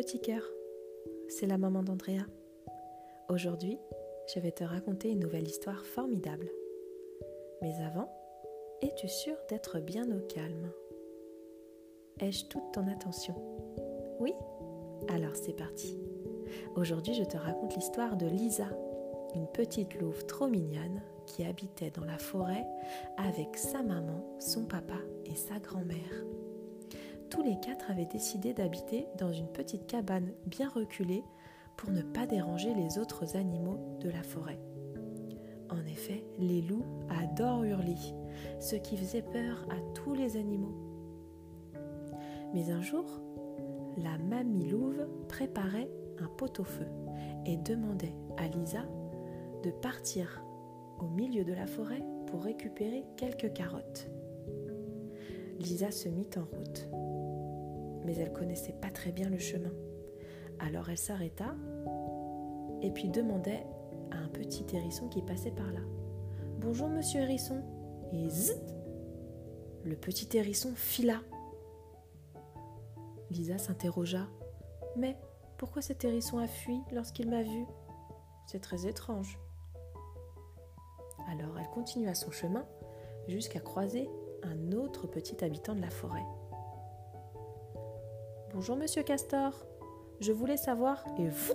petit cœur, c'est la maman d'Andrea. Aujourd'hui, je vais te raconter une nouvelle histoire formidable. Mais avant, es-tu sûr d'être bien au calme? Ai-je toute ton attention? Oui? Alors c'est parti. Aujourd'hui, je te raconte l'histoire de Lisa, une petite louve trop mignonne qui habitait dans la forêt avec sa maman, son papa et sa grand-mère tous les quatre avaient décidé d'habiter dans une petite cabane bien reculée pour ne pas déranger les autres animaux de la forêt. En effet, les loups adorent hurler, ce qui faisait peur à tous les animaux. Mais un jour, la mamie louve préparait un pot-au-feu et demandait à Lisa de partir au milieu de la forêt pour récupérer quelques carottes. Lisa se mit en route mais elle connaissait pas très bien le chemin. Alors elle s'arrêta et puis demandait à un petit hérisson qui passait par là. Bonjour monsieur hérisson. Et zut Le petit hérisson fila. Lisa s'interrogea. Mais pourquoi cet hérisson a fui lorsqu'il m'a vue C'est très étrange. Alors elle continua son chemin jusqu'à croiser un autre petit habitant de la forêt. Bonjour, monsieur Castor. Je voulais savoir. Et vous?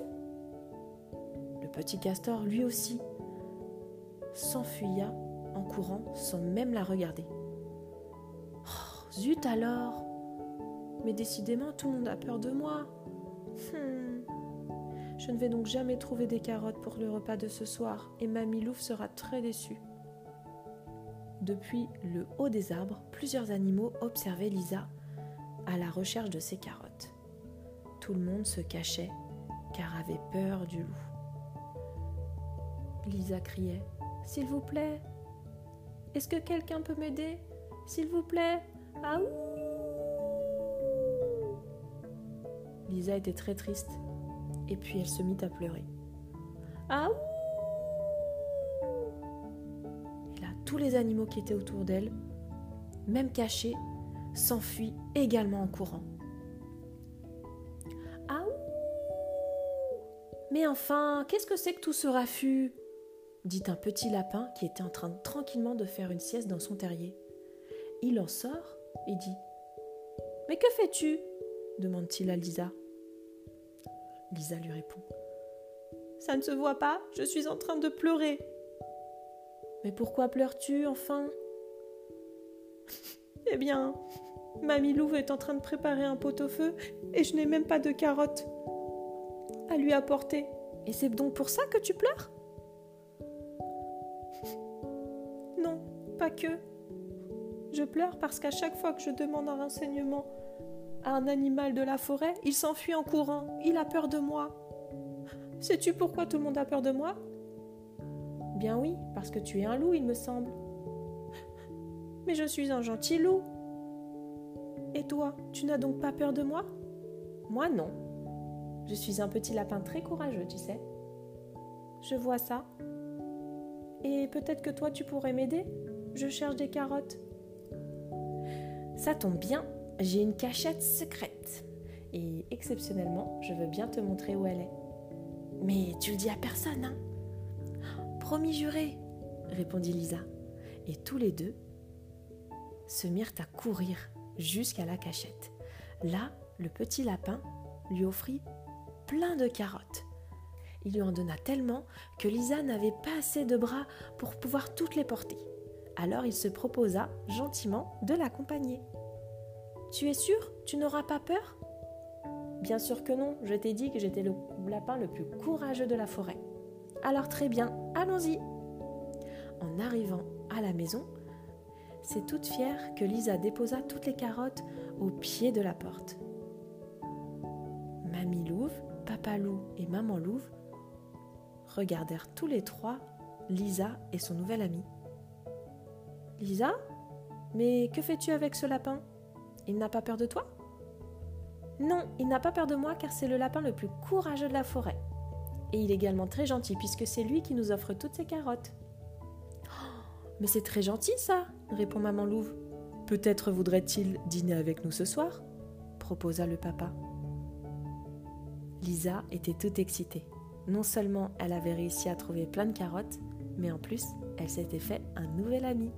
Le petit castor, lui aussi, s'enfuya en courant sans même la regarder. Oh, zut alors Mais décidément, tout le monde a peur de moi. Hmm. Je ne vais donc jamais trouver des carottes pour le repas de ce soir et Mamie Louf sera très déçue. Depuis le haut des arbres, plusieurs animaux observaient Lisa à la recherche de ses carottes. Tout le monde se cachait car avait peur du loup. Lisa criait S'il vous plaît Est-ce que quelqu'un peut m'aider? S'il vous plaît Ah Lisa était très triste et puis elle se mit à pleurer. Ah Et là, tous les animaux qui étaient autour d'elle, même cachés, s'enfuit également en courant. Ah Mais enfin, qu'est-ce que c'est que tout ce raffut? dit un petit lapin qui était en train tranquillement de faire une sieste dans son terrier. Il en sort et dit Mais que fais-tu? demande-t-il à Lisa. Lisa lui répond Ça ne se voit pas, je suis en train de pleurer. Mais pourquoi pleures-tu enfin? Eh bien, Mamie Louve est en train de préparer un pot-au-feu et je n'ai même pas de carottes à lui apporter. Et c'est donc pour ça que tu pleures? Non, pas que. Je pleure parce qu'à chaque fois que je demande un renseignement à un animal de la forêt, il s'enfuit en courant. Il a peur de moi. Sais-tu pourquoi tout le monde a peur de moi? Bien oui, parce que tu es un loup, il me semble. Mais je suis un gentil loup. Et toi, tu n'as donc pas peur de moi? Moi non. Je suis un petit lapin très courageux, tu sais. Je vois ça. Et peut-être que toi, tu pourrais m'aider? Je cherche des carottes. Ça tombe bien, j'ai une cachette secrète. Et exceptionnellement, je veux bien te montrer où elle est. Mais tu le dis à personne, hein? Promis juré, répondit Lisa. Et tous les deux se mirent à courir jusqu'à la cachette. Là, le petit lapin lui offrit plein de carottes. Il lui en donna tellement que Lisa n'avait pas assez de bras pour pouvoir toutes les porter. Alors il se proposa gentiment de l'accompagner. Tu es sûr Tu n'auras pas peur Bien sûr que non, je t'ai dit que j'étais le lapin le plus courageux de la forêt. Alors très bien, allons-y. En arrivant à la maison, c'est toute fière que Lisa déposa toutes les carottes au pied de la porte. Mamie Louve, Papa Loup et Maman Louve regardèrent tous les trois Lisa et son nouvel ami. Lisa Mais que fais-tu avec ce lapin? Il n'a pas peur de toi? Non, il n'a pas peur de moi car c'est le lapin le plus courageux de la forêt. Et il est également très gentil puisque c'est lui qui nous offre toutes ces carottes. Mais c'est très gentil ça, répond maman Louve. Peut-être voudrait-il dîner avec nous ce soir proposa le papa. Lisa était toute excitée. Non seulement elle avait réussi à trouver plein de carottes, mais en plus, elle s'était fait un nouvel ami.